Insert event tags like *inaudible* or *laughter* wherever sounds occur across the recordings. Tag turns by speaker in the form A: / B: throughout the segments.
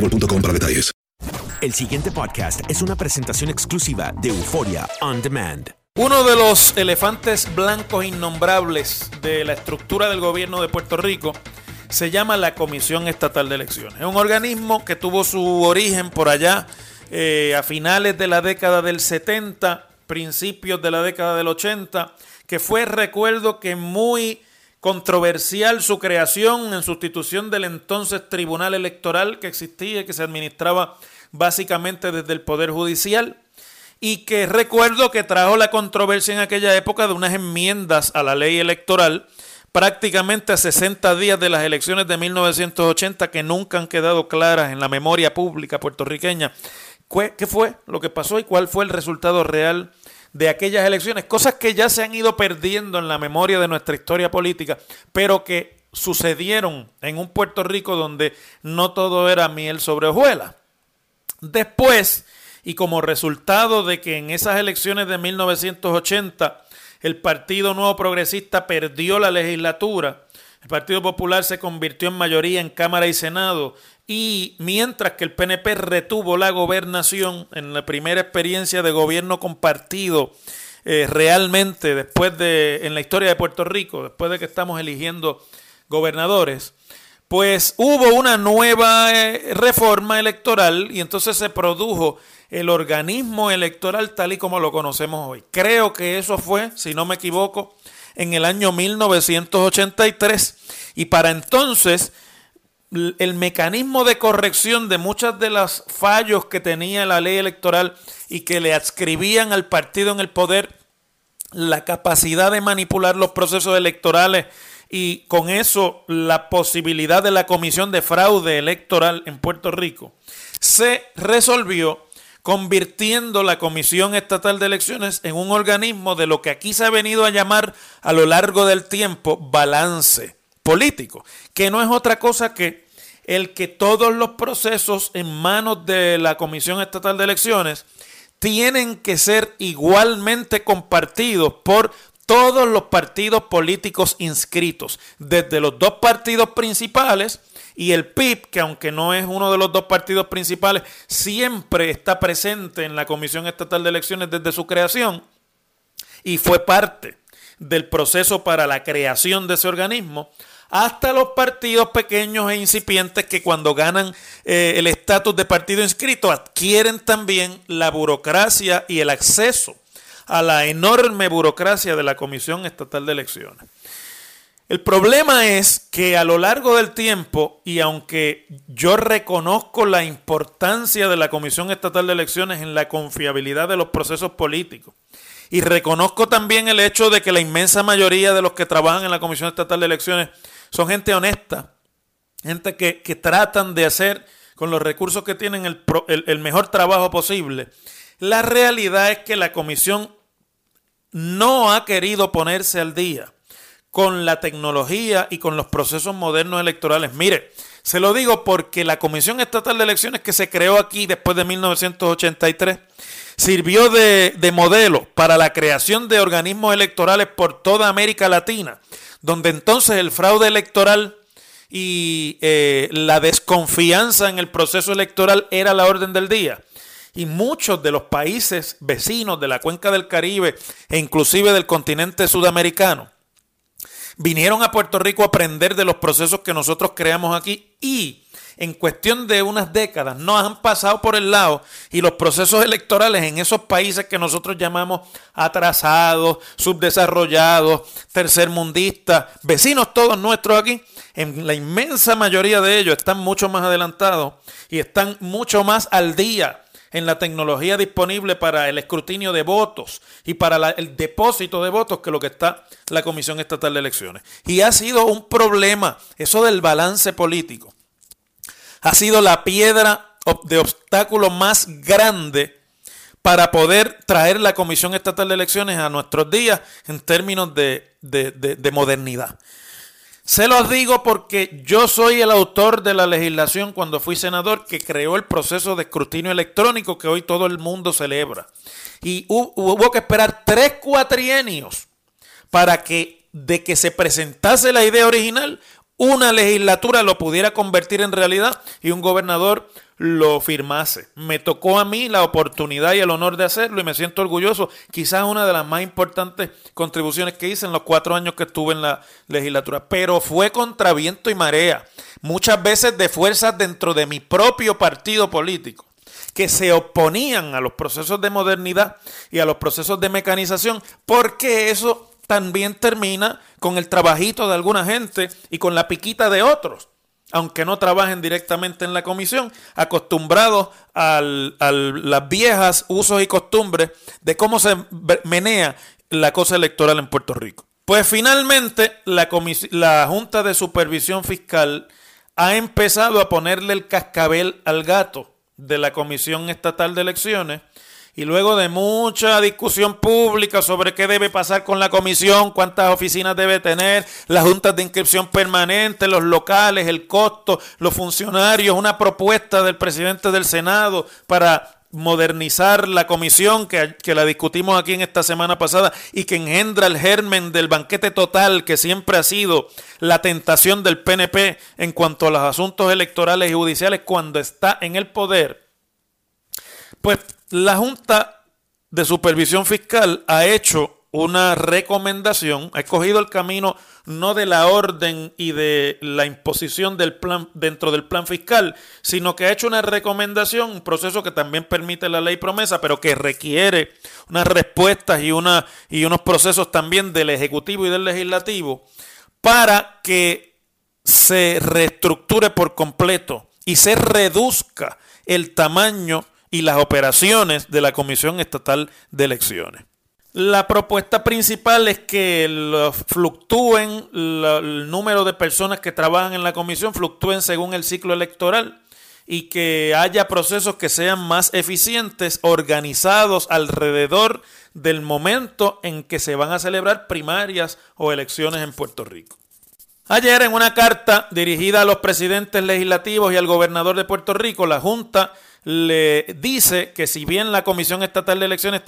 A: boostmobile.com para detalles.
B: El siguiente podcast es una presentación exclusiva de Euforia On Demand.
C: Uno de los elefantes blancos innombrables de la estructura del gobierno de Puerto Rico se llama la Comisión Estatal de Elecciones. Es un organismo que tuvo su origen por allá eh, a finales de la década del 70, principios de la década del 80, que fue, recuerdo que muy controversial su creación en sustitución del entonces Tribunal Electoral que existía y que se administraba básicamente desde el Poder Judicial y que recuerdo que trajo la controversia en aquella época de unas enmiendas a la ley electoral prácticamente a 60 días de las elecciones de 1980 que nunca han quedado claras en la memoria pública puertorriqueña. ¿Qué fue lo que pasó y cuál fue el resultado real de aquellas elecciones, cosas que ya se han ido perdiendo en la memoria de nuestra historia política, pero que sucedieron en un Puerto Rico donde no todo era miel sobre hojuelas. Después, y como resultado de que en esas elecciones de 1980 el Partido Nuevo Progresista perdió la legislatura, el Partido Popular se convirtió en mayoría en Cámara y Senado y mientras que el PNP retuvo la gobernación en la primera experiencia de gobierno compartido eh, realmente después de en la historia de Puerto Rico, después de que estamos eligiendo gobernadores, pues hubo una nueva eh, reforma electoral y entonces se produjo el organismo electoral tal y como lo conocemos hoy. Creo que eso fue, si no me equivoco, en el año 1983 y para entonces el mecanismo de corrección de muchas de los fallos que tenía la ley electoral y que le adscribían al partido en el poder la capacidad de manipular los procesos electorales y con eso la posibilidad de la comisión de fraude electoral en Puerto Rico, se resolvió convirtiendo la Comisión Estatal de Elecciones en un organismo de lo que aquí se ha venido a llamar a lo largo del tiempo balance político, que no es otra cosa que el que todos los procesos en manos de la Comisión Estatal de Elecciones tienen que ser igualmente compartidos por todos los partidos políticos inscritos, desde los dos partidos principales y el PIB, que aunque no es uno de los dos partidos principales, siempre está presente en la Comisión Estatal de Elecciones desde su creación y fue parte del proceso para la creación de ese organismo, hasta los partidos pequeños e incipientes que cuando ganan eh, el estatus de partido inscrito adquieren también la burocracia y el acceso a la enorme burocracia de la Comisión Estatal de Elecciones. El problema es que a lo largo del tiempo, y aunque yo reconozco la importancia de la Comisión Estatal de Elecciones en la confiabilidad de los procesos políticos, y reconozco también el hecho de que la inmensa mayoría de los que trabajan en la Comisión Estatal de Elecciones son gente honesta gente que, tratan de hacer con los recursos que tienen el, el mejor trabajo posible. La realidad es que la comisión no ha querido ponerse al día con la tecnología y con los procesos modernos electorales. Mire, se lo digo porque la Comisión Estatal de Elecciones que se creó aquí después de 1983 sirvió de, modelo para la creación de organismos electorales por toda América Latina, donde entonces el fraude electoral y eh, la desconfianza en el proceso electoral era la orden del día. Y muchos de los países vecinos de la cuenca del Caribe e inclusive del continente sudamericano vinieron a Puerto Rico a aprender de los procesos que nosotros creamos aquí y en cuestión de unas décadas nos han pasado por el lado y los procesos electorales en esos países que nosotros llamamos atrasados, subdesarrollados, tercermundistas, vecinos todos nuestros aquí, en la inmensa mayoría de ellos están mucho más adelantados y están mucho más al día en la tecnología disponible para el escrutinio de votos y para el depósito de votos que lo que está la Comisión Estatal de Elecciones. Y ha sido un problema, eso del balance político, ha sido la piedra de obstáculo más grande para poder traer la Comisión Estatal de Elecciones a nuestros días en términos de, de modernidad. Se los digo porque yo soy el autor de la legislación cuando fui senador que creó el proceso de escrutinio electrónico que hoy todo el mundo celebra. Y hubo que esperar tres cuatrienios para que de que se presentase la idea original, una legislatura lo pudiera convertir en realidad y un gobernador lo firmase. Me tocó a mí la oportunidad y el honor de hacerlo y me siento orgulloso. Quizás una de las más importantes contribuciones que hice en los cuatro años que estuve en la legislatura. Pero fue contra viento y marea. Muchas veces de fuerzas dentro de mi propio partido político que se oponían a los procesos de modernidad y a los procesos de mecanización, porque eso también termina con el trabajito de alguna gente y con la piquita de otros aunque no trabajen directamente en la comisión, acostumbrados a las viejas usos y costumbres de cómo se menea la cosa electoral en Puerto Rico. Pues finalmente la, la Junta de Supervisión Fiscal ha empezado a ponerle el cascabel al gato de la Comisión Estatal de Elecciones y luego de mucha discusión pública sobre qué debe pasar con la comisión, cuántas oficinas debe tener, las juntas de inscripción permanente, los locales, el costo, los funcionarios, una propuesta del presidente del Senado para modernizar la comisión que, que, la discutimos aquí en esta semana pasada y que engendra el germen del banquete total que siempre ha sido la tentación del PNP en cuanto a los asuntos electorales y judiciales cuando está en el poder, pues la Junta de Supervisión Fiscal ha hecho una recomendación, ha escogido el camino no de la orden y de la imposición del plan dentro del plan fiscal, sino que ha hecho una recomendación, un proceso que también permite la ley promesa, pero que requiere unas respuestas y, una, y unos procesos también del Ejecutivo y del Legislativo para que se reestructure por completo y se reduzca el tamaño y las operaciones de la Comisión Estatal de Elecciones. La propuesta principal es que fluctúen el número de personas que trabajan en la comisión, fluctúen según el ciclo electoral y que haya procesos que sean más eficientes, organizados alrededor del momento en que se van a celebrar primarias o elecciones en Puerto Rico. Ayer en una carta dirigida a los presidentes legislativos y al gobernador de Puerto Rico, la Junta le dice que si bien la Comisión Estatal de Elecciones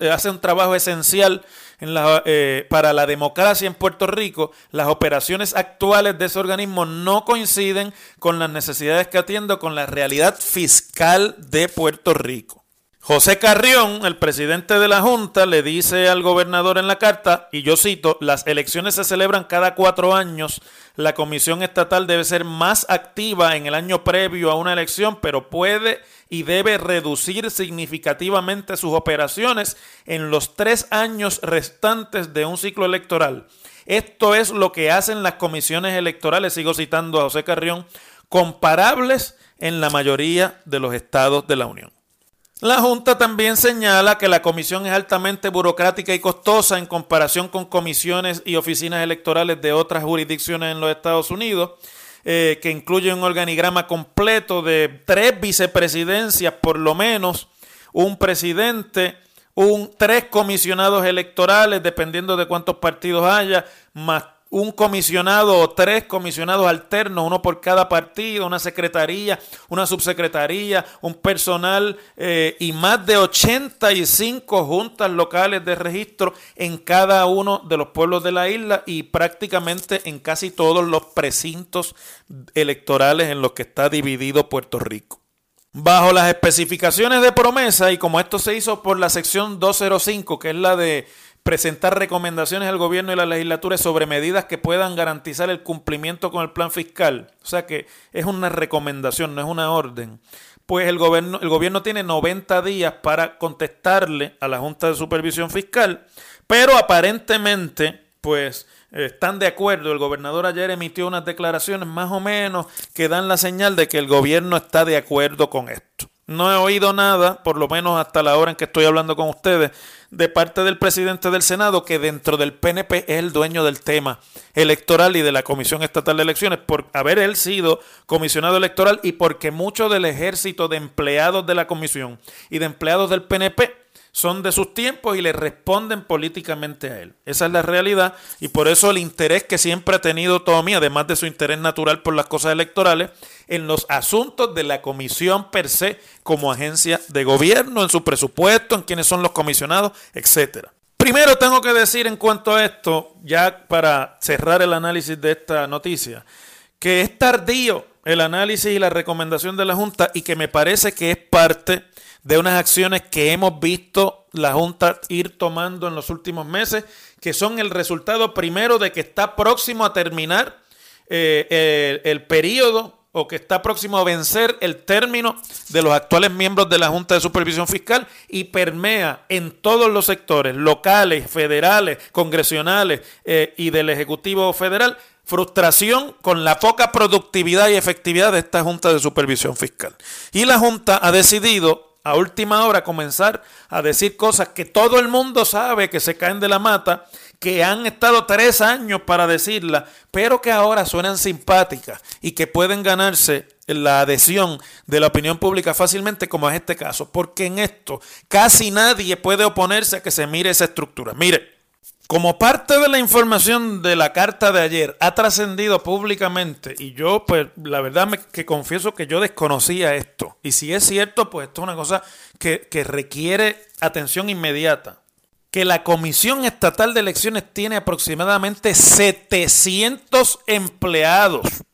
C: eh, hace un trabajo esencial eh, para la democracia en Puerto Rico, las operaciones actuales de ese organismo no coinciden con las necesidades que atiende con la realidad fiscal de Puerto Rico. José Carrión, el presidente de la Junta, le dice al gobernador en la carta, y yo cito, las elecciones se celebran cada cuatro años, la comisión estatal debe ser más activa en el año previo a una elección, pero puede y debe reducir significativamente sus operaciones en los tres años restantes de un ciclo electoral. Esto es lo que hacen las comisiones electorales, sigo citando a José Carrión, comparables en la mayoría de los estados de la Unión. La Junta también señala que la comisión es altamente burocrática y costosa en comparación con comisiones y oficinas electorales de otras jurisdicciones en los Estados Unidos. eh, que incluye un organigrama completo de tres vicepresidencias por lo menos, un presidente, un, tres comisionados electorales, dependiendo de cuántos partidos haya, más un comisionado o tres comisionados alternos, uno por cada partido, una secretaría, una subsecretaría, un personal eh, y más de 85 juntas locales de registro en cada uno de los pueblos de la isla y prácticamente en casi todos los precintos electorales en los que está dividido Puerto Rico. Bajo las especificaciones de promesa, y como esto se hizo por la sección 205, que es la de presentar recomendaciones al gobierno y la legislatura sobre medidas que puedan garantizar el cumplimiento con el plan fiscal. O sea que es una recomendación, no es una orden. Pues el gobierno, el gobierno tiene 90 días para contestarle a la Junta de Supervisión Fiscal, pero aparentemente, pues están de acuerdo. El gobernador ayer emitió unas declaraciones más o menos que dan la señal de que el gobierno está de acuerdo con esto. No he oído nada, por lo menos hasta la hora en que estoy hablando con ustedes, de parte del presidente del Senado, que dentro del PNP es el dueño del tema electoral y de la Comisión Estatal de Elecciones, por haber él sido comisionado electoral y porque mucho del ejército de empleados de la comisión y de empleados del PNP son de sus tiempos y le responden políticamente a él. Esa es la realidad y por eso el interés que siempre ha tenido Tommy, además de su interés natural por las cosas electorales, en los asuntos de la comisión per se como agencia de gobierno, en su presupuesto, en quiénes son los comisionados, etcétera. Primero tengo que decir en cuanto a esto, ya para cerrar el análisis de esta noticia, que es tardío el análisis y la recomendación de la Junta y que me parece que es parte de unas acciones que hemos visto la Junta ir tomando en los últimos meses, que son el resultado primero de que está próximo a terminar eh, el, periodo o que está próximo a vencer el término de los actuales miembros de la Junta de Supervisión Fiscal y permea en todos los sectores, locales, federales, congresionales eh, y del Ejecutivo Federal, frustración con la poca productividad y efectividad de esta Junta de Supervisión Fiscal. Y la Junta ha decidido a última hora comenzar a decir cosas que todo el mundo sabe que se caen de la mata, que han estado tres años para decirla, pero que ahora suenan simpáticas y que pueden ganarse la adhesión de la opinión pública fácilmente, como es este caso, porque en esto casi nadie puede oponerse a que se mire esa estructura. Mire, como parte de la información de la carta de ayer ha trascendido públicamente y yo pues la verdad me, que confieso que yo desconocía esto. Y si es cierto pues esto es una cosa que, que requiere atención inmediata. Que la Comisión Estatal de Elecciones tiene aproximadamente 700 empleados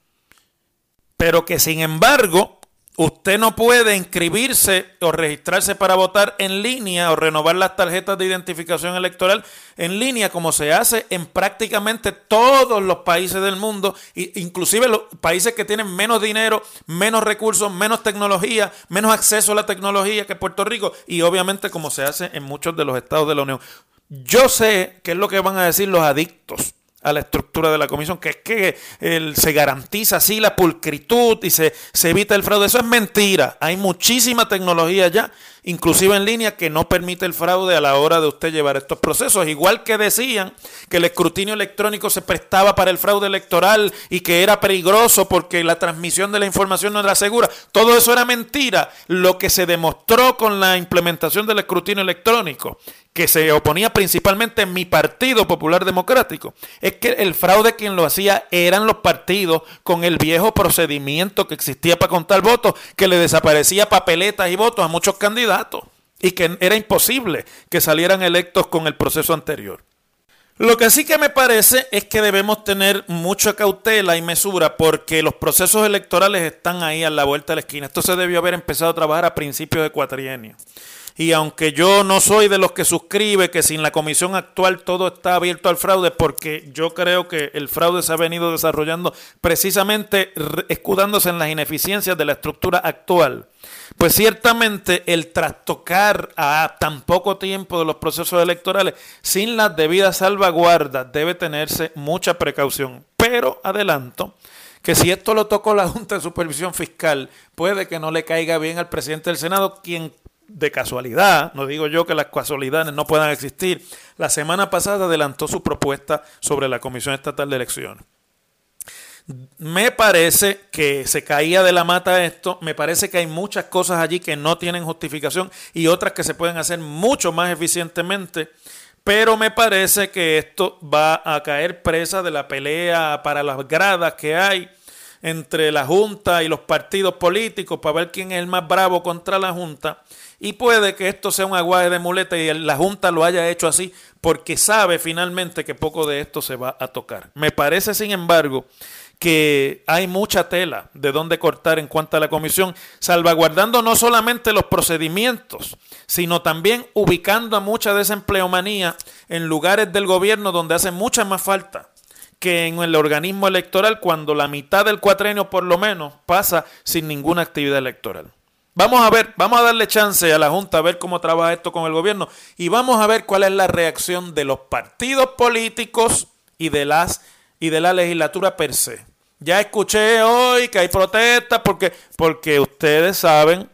C: pero que sin embargo Usted no puede inscribirse o registrarse para votar en línea o renovar las tarjetas de identificación electoral en línea como se hace en prácticamente todos los países del mundo, inclusive los países que tienen menos dinero, menos recursos, menos tecnología, menos acceso a la tecnología que Puerto Rico y obviamente como se hace en muchos de los estados de la Unión. Yo sé qué es lo que van a decir los adictos a la estructura de la comisión, que es que se garantiza así la pulcritud y se, se evita el fraude. Eso es mentira. Hay muchísima tecnología ya inclusive en línea, que no permite el fraude a la hora de usted llevar estos procesos. Igual que decían que el escrutinio electrónico se prestaba para el fraude electoral y que era peligroso porque la transmisión de la información no era segura. Todo eso era mentira. Lo que se demostró con la implementación del escrutinio electrónico, que se oponía principalmente en mi Partido Popular Democrático, es que el fraude quien lo hacía eran los partidos con el viejo procedimiento que existía para contar votos, que le desaparecía papeletas y votos a muchos y que era imposible que salieran electos con el proceso anterior. Lo que sí que me parece es que debemos tener mucha cautela y mesura porque los procesos electorales están ahí a la vuelta de la esquina. Esto se debió haber empezado a trabajar a principios de cuatrienio. Y aunque yo no soy de los que suscribe que sin la comisión actual todo está abierto al fraude, porque yo creo que el fraude se ha venido desarrollando precisamente escudándose en las ineficiencias de la estructura actual, pues ciertamente el trastocar a tan poco tiempo de los procesos electorales sin las debidas salvaguardas debe tenerse mucha precaución. Pero adelanto que si esto lo tocó la Junta de Supervisión Fiscal, puede que no le caiga bien al presidente del Senado, quien de casualidad, no digo yo que las casualidades no puedan existir, la semana pasada adelantó su propuesta sobre la Comisión Estatal de Elecciones. Me parece que se caía de la mata esto, me parece que hay muchas cosas allí que no tienen justificación y otras que se pueden hacer mucho más eficientemente, pero me parece que esto va a caer presa de la pelea para las gradas que hay entre la Junta y los partidos políticos para ver quién es el más bravo contra la Junta. Y puede que esto sea un aguaje de muleta y la Junta lo haya hecho así porque sabe finalmente que poco de esto se va a tocar. Me parece, sin embargo, que hay mucha tela de dónde cortar en cuanto a la comisión, salvaguardando no solamente los procedimientos, sino también ubicando a mucha desempleomanía en lugares del gobierno donde hace mucha más falta que en el organismo electoral cuando la mitad del cuatrenio por lo menos pasa sin ninguna actividad electoral. Vamos a ver, vamos a darle chance a la Junta a ver cómo trabaja esto con el gobierno y vamos a ver cuál es la reacción de los partidos políticos y de las y de la legislatura per se. Ya escuché hoy que hay protestas porque porque ustedes saben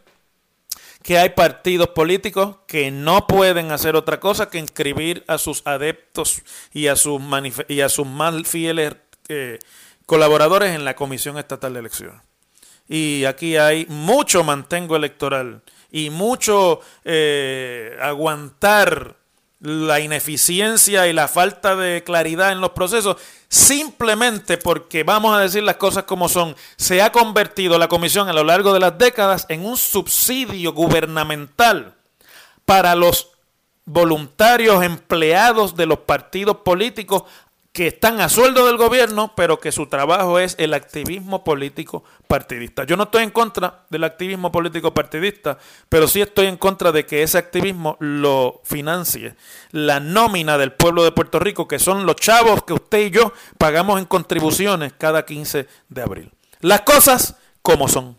C: que hay partidos políticos que no pueden hacer otra cosa que inscribir a sus adeptos y a sus, y a sus más fieles eh, colaboradores en la Comisión Estatal de Elecciones. Y aquí hay mucho mantengo electoral y mucho eh, aguantar la ineficiencia y la falta de claridad en los procesos, simplemente porque, vamos a decir las cosas como son, se ha convertido la comisión a lo largo de las décadas en un subsidio gubernamental para los voluntarios empleados de los partidos políticos que están a sueldo del gobierno, pero que su trabajo es el activismo político partidista. Yo no estoy en contra del activismo político partidista, pero sí estoy en contra de que ese activismo lo financie la nómina del pueblo de Puerto Rico, que son los chavos que usted y yo pagamos en contribuciones cada 15 de abril. Las cosas como son.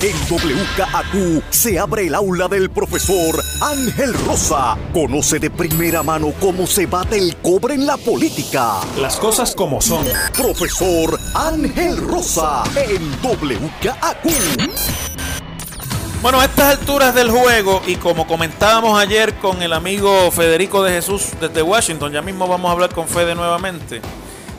D: En WKAQ se abre el aula del profesor Ángel Rosa. Conoce de primera mano cómo se bate el cobre en la política.
C: Las cosas como son.
D: Profesor Ángel Rosa en WKAQ.
C: Bueno, a estas alturas del juego y como comentábamos ayer con el amigo Federico de Jesús desde Washington, ya mismo vamos a hablar con Fede nuevamente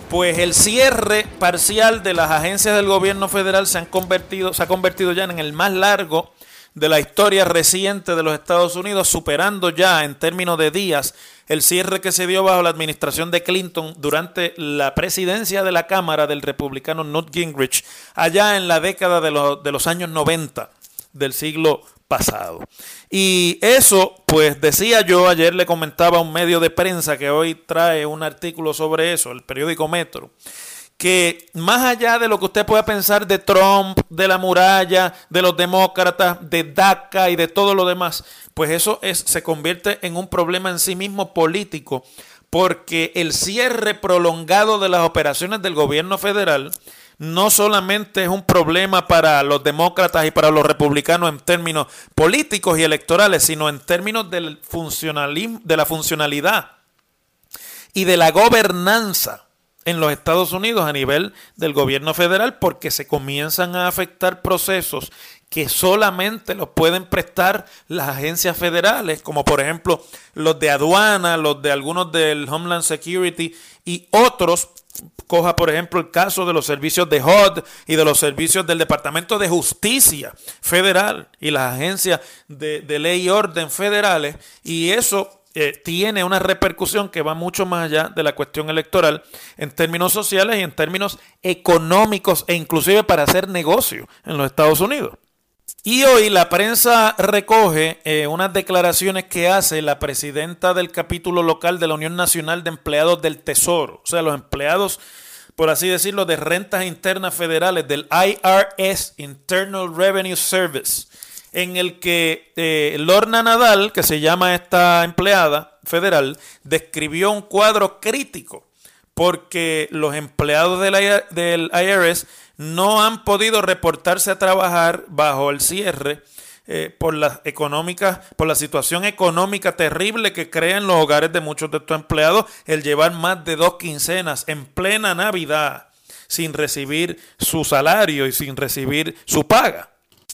C: pues el cierre parcial de las agencias del gobierno federal se, han convertido, se ha convertido ya en el más largo de la historia reciente de los Estados Unidos, superando ya en términos de días el cierre que se dio bajo la administración de Clinton durante la presidencia de la Cámara del republicano Newt Gingrich, allá en la década de, los, de los años 90 del siglo pasado. Y eso, pues decía yo, ayer le comentaba a un medio de prensa que hoy trae un artículo sobre eso, el periódico Metro, que más allá de lo que usted pueda pensar de Trump, de la muralla, de los demócratas, de DACA y de todo lo demás, pues eso es, se convierte en un problema en sí mismo político, porque el cierre prolongado de las operaciones del gobierno federal no solamente es un problema para los demócratas y para los republicanos en términos políticos y electorales, sino en términos del funcionalismo, de la funcionalidad y de la gobernanza en los Estados Unidos a nivel del gobierno federal porque se comienzan a afectar procesos que solamente los pueden prestar las agencias federales, como por ejemplo los de aduana, los de algunos del Homeland Security y otros Coja, por ejemplo, el caso de los servicios de HUD y de los servicios del Departamento de Justicia Federal y las agencias de, ley y orden federales. Y eso eh, tiene una repercusión que va mucho más allá de la cuestión electoral en términos sociales y en términos económicos e inclusive para hacer negocio en los Estados Unidos. Y hoy la prensa recoge eh, unas declaraciones que hace la presidenta del capítulo local de la Unión Nacional de Empleados del Tesoro, o sea, los empleados, por así decirlo, de rentas internas federales del IRS, Internal Revenue Service, en el que eh, Lorna Nadal, que se llama esta empleada federal, describió un cuadro crítico porque los empleados del IRS no han podido reportarse a trabajar bajo el cierre eh, por las económicas, por la situación económica terrible que crean los hogares de muchos de estos empleados, el llevar más de dos quincenas en plena Navidad sin recibir su salario y sin recibir su paga.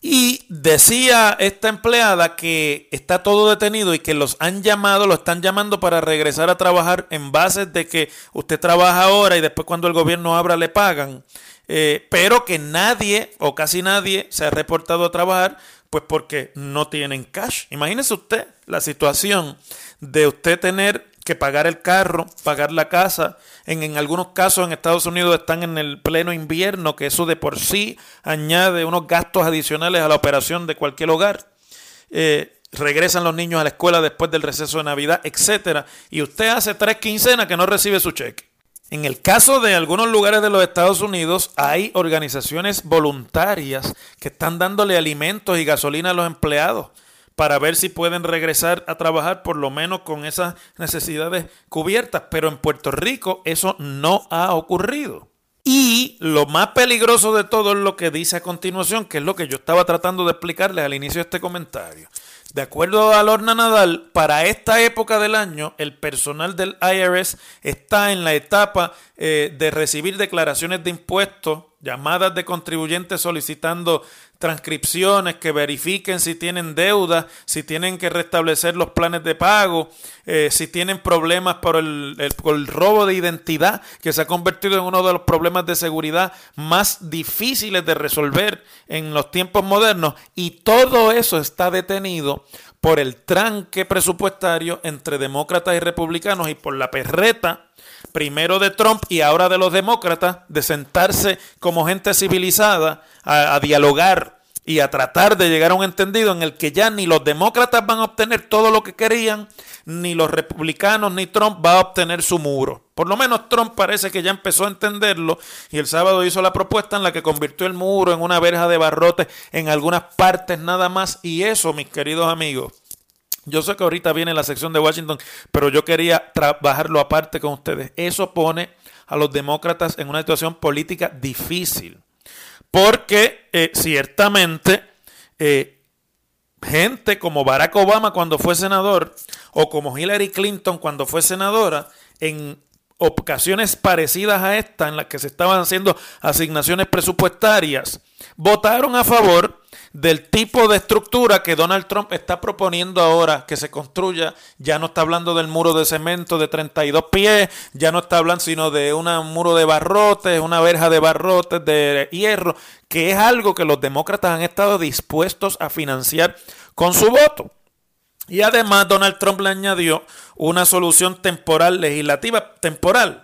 C: Y decía esta empleada que está todo detenido y que los han llamado, lo están llamando para regresar a trabajar en base de que usted trabaja ahora y después cuando el gobierno abra le pagan. Eh, pero que nadie o casi nadie se ha reportado a trabajar, pues porque no tienen cash. Imagínese usted la situación de usted tener que pagar el carro, pagar la casa. En, en, algunos casos en Estados Unidos están en el pleno invierno, que eso de por sí añade unos gastos adicionales a la operación de cualquier hogar. Eh, regresan los niños a la escuela después del receso de Navidad, etcétera, y usted hace tres quincenas que no recibe su cheque. En el caso de algunos lugares de los Estados Unidos hay organizaciones voluntarias que están dándole alimentos y gasolina a los empleados para ver si pueden regresar a trabajar por lo menos con esas necesidades cubiertas. Pero en Puerto Rico eso no ha ocurrido. Y lo más peligroso de todo es lo que dice a continuación, que es lo que yo estaba tratando de explicarles al inicio de este comentario. De acuerdo a Lorna Nadal, para esta época del año, el personal del IRS está en la etapa eh, de recibir declaraciones de impuestos, llamadas de contribuyentes solicitando transcripciones que verifiquen si tienen deuda, si tienen que restablecer los planes de pago, eh, si tienen problemas por el, el, robo de identidad, que se ha convertido en uno de los problemas de seguridad más difíciles de resolver en los tiempos modernos. Y todo eso está detenido por el tranque presupuestario entre demócratas y republicanos y por la perreta primero de Trump y ahora de los demócratas, de sentarse como gente civilizada a, dialogar y a tratar de llegar a un entendido en el que ya ni los demócratas van a obtener todo lo que querían, ni los republicanos, ni Trump va a obtener su muro. Por lo menos Trump parece que ya empezó a entenderlo y el sábado hizo la propuesta en la que convirtió el muro en una verja de barrotes en algunas partes nada más. Y eso, mis queridos amigos, yo sé que ahorita viene la sección de Washington, pero yo quería trabajarlo aparte con ustedes. Eso pone a los demócratas en una situación política difícil. Porque eh, ciertamente eh, gente como Barack Obama cuando fue senador o como Hillary Clinton cuando fue senadora, en ocasiones parecidas a esta, en las que se estaban haciendo asignaciones presupuestarias, votaron a favor del tipo de estructura que Donald Trump está proponiendo ahora que se construya. Ya no está hablando del muro de cemento de 32 pies, ya no está hablando sino de un muro de barrotes, una verja de barrotes de hierro, que es algo que los demócratas han estado dispuestos a financiar con su voto. Y además Donald Trump le añadió una solución temporal legislativa, temporal.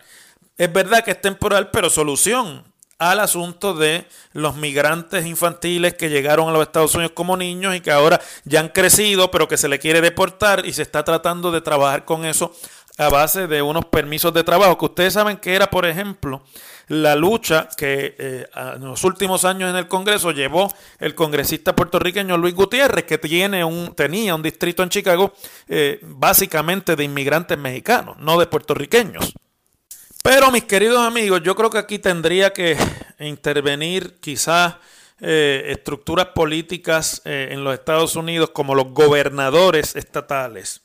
C: Es verdad que es temporal, pero solución al asunto de los migrantes infantiles que llegaron a los Estados Unidos como niños y que ahora ya han crecido, pero que se le quiere deportar y se está tratando de trabajar con eso a base de unos permisos de trabajo, que ustedes saben que era, por ejemplo, la lucha que eh, en los últimos años en el Congreso llevó el congresista puertorriqueño Luis Gutiérrez, que tiene un, tenía un distrito en Chicago eh, básicamente de inmigrantes mexicanos, no de puertorriqueños. Pero mis queridos amigos, yo creo que aquí tendría que *laughs* intervenir quizás eh, estructuras políticas eh, en los Estados Unidos como los gobernadores estatales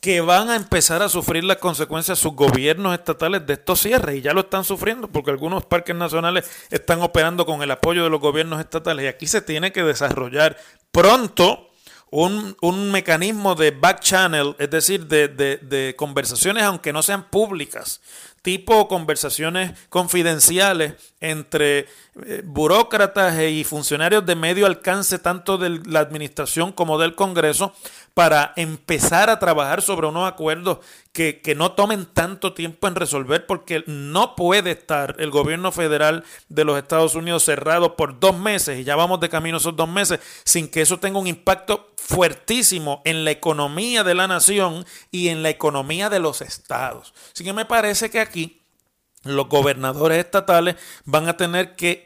C: que van a empezar a sufrir las consecuencias sus gobiernos estatales de estos cierres y ya lo están sufriendo porque algunos parques nacionales están operando con el apoyo de los gobiernos estatales y aquí se tiene que desarrollar pronto un, un mecanismo de back channel, es decir, de, de, de conversaciones aunque no sean públicas, tipo conversaciones confidenciales entre eh, burócratas y funcionarios de medio alcance, tanto de la administración como del Congreso, para empezar a trabajar sobre unos acuerdos que, que, no tomen tanto tiempo en resolver, porque no puede estar el gobierno federal de los Estados Unidos cerrado por dos meses, y ya vamos de camino esos dos meses, sin que eso tenga un impacto fuertísimo en la economía de la nación y en la economía de los estados. Así que me parece que aquí los gobernadores estatales van a tener que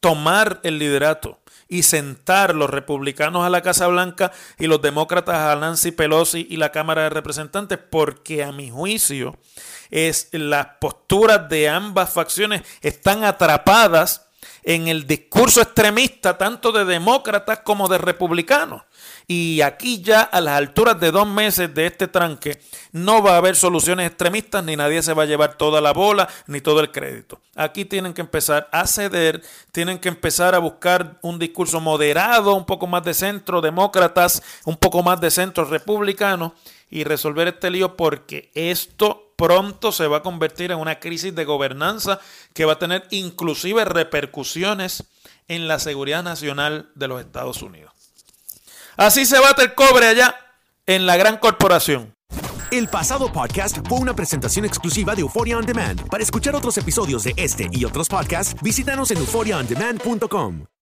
C: tomar el liderato y sentar los republicanos a la Casa Blanca y los demócratas a Nancy Pelosi y la Cámara de Representantes, porque a mi juicio es las posturas de ambas facciones están atrapadas en el discurso extremista tanto de demócratas como de republicanos. Y aquí ya a las alturas de dos meses de este tranque no va a haber soluciones extremistas ni nadie se va a llevar toda la bola ni todo el crédito. Aquí tienen que empezar a ceder, tienen que empezar a buscar un discurso moderado, un poco más de centro demócratas, un poco más de centro republicano y resolver este lío porque esto pronto se va a convertir en una crisis de gobernanza que va a tener inclusive repercusiones en la seguridad nacional de los Estados Unidos. Así se bate el cobre allá en la gran corporación.
B: El pasado podcast fue una presentación exclusiva de Euphoria On Demand. Para escuchar otros episodios de este y otros podcasts, visítanos en euphoriaondemand.com.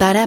E: Para